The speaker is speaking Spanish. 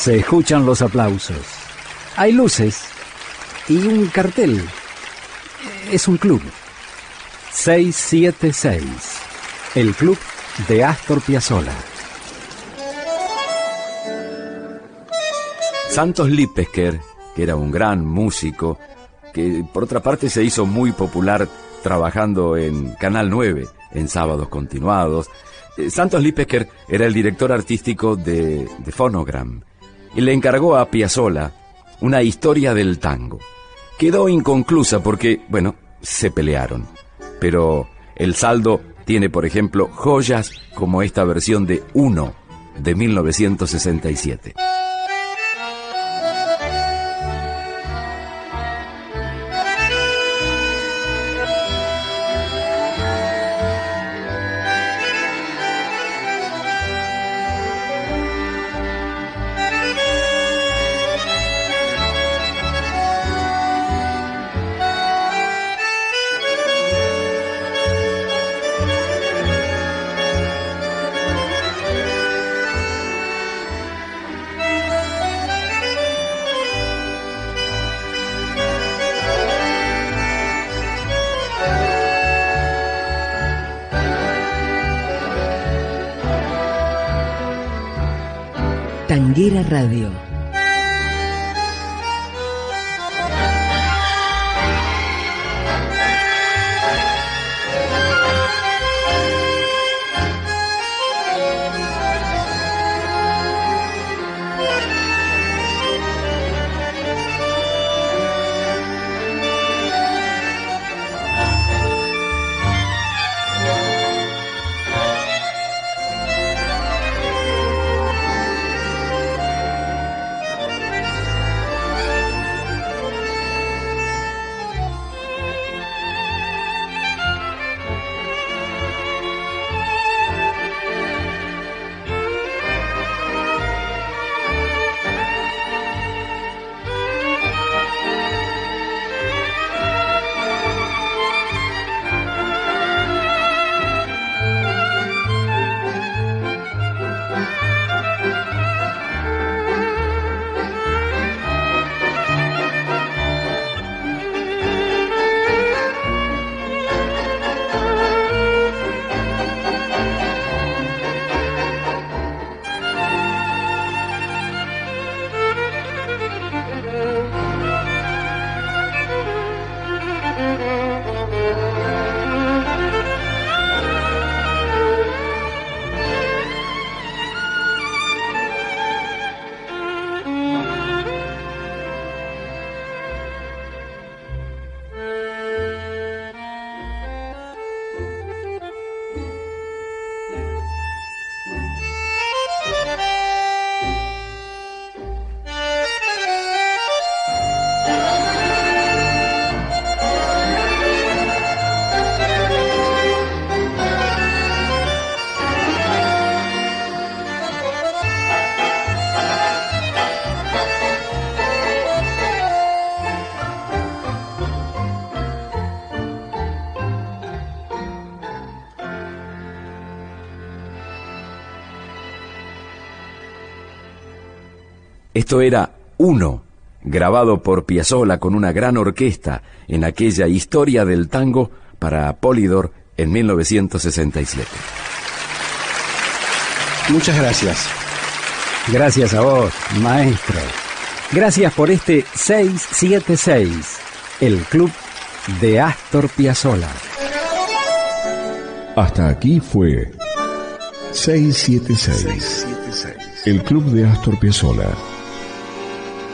Se escuchan los aplausos. Hay luces y un cartel. Es un club. 676. El club de Astor Piazzolla. Santos Lipesker, que era un gran músico, que por otra parte se hizo muy popular trabajando en Canal 9, en sábados continuados. Eh, Santos Lipesker era el director artístico de, de Phonogram y le encargó a Piazzolla una historia del tango. Quedó inconclusa porque, bueno, se pelearon. Pero el saldo tiene, por ejemplo, joyas como esta versión de Uno de 1967. Tanguera Radio Esto era Uno, grabado por Piazzolla con una gran orquesta en aquella historia del tango para Polydor en 1967. Muchas gracias. Gracias a vos, maestro. Gracias por este 676, el club de Astor Piazzolla. Hasta aquí fue 676, el club de Astor Piazzolla